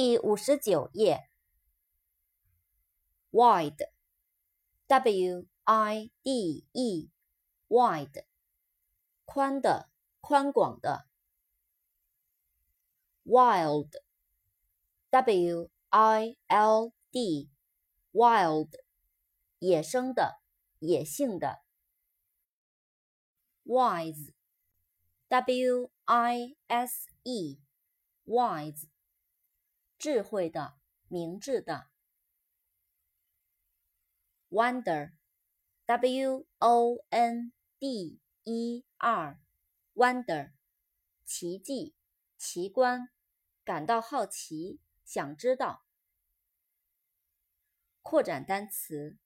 第五十九页，wide，W-I-D-E，wide，宽的，宽广的。wild，W-I-L-D，wild，野生的，野性的。wise，W-I-S-E，wise。智慧的，明智的。wonder，w-o-n-d-e-r，wonder，奇迹，奇观，感到好奇，想知道。扩展单词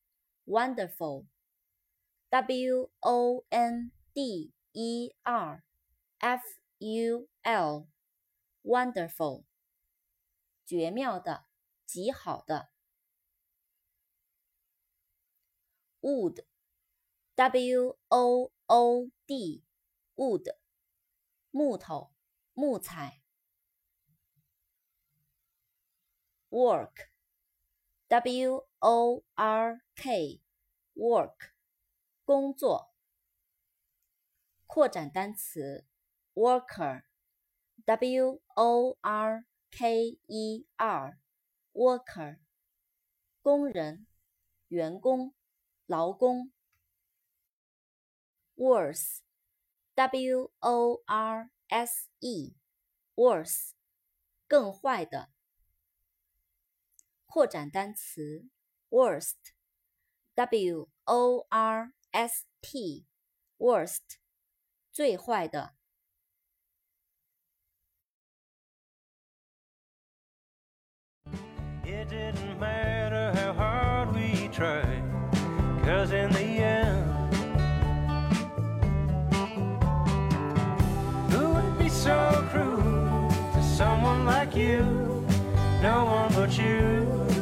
，wonderful，w-o-n-d-e-r-f-u-l，wonderful。绝妙的，极好的。wood，w-o-o-d，wood，木头，木材。work，w-o-r-k，work，工作。扩展单词，worker，w-o-r。K E R K E R Worker 工人、员工、劳工。Worse W O R S E worse 更坏的。扩展单词 worst W O R S T worst 最坏的。It didn't matter how hard we tried, cause in the end, who would be so cruel to someone like you? No one but you.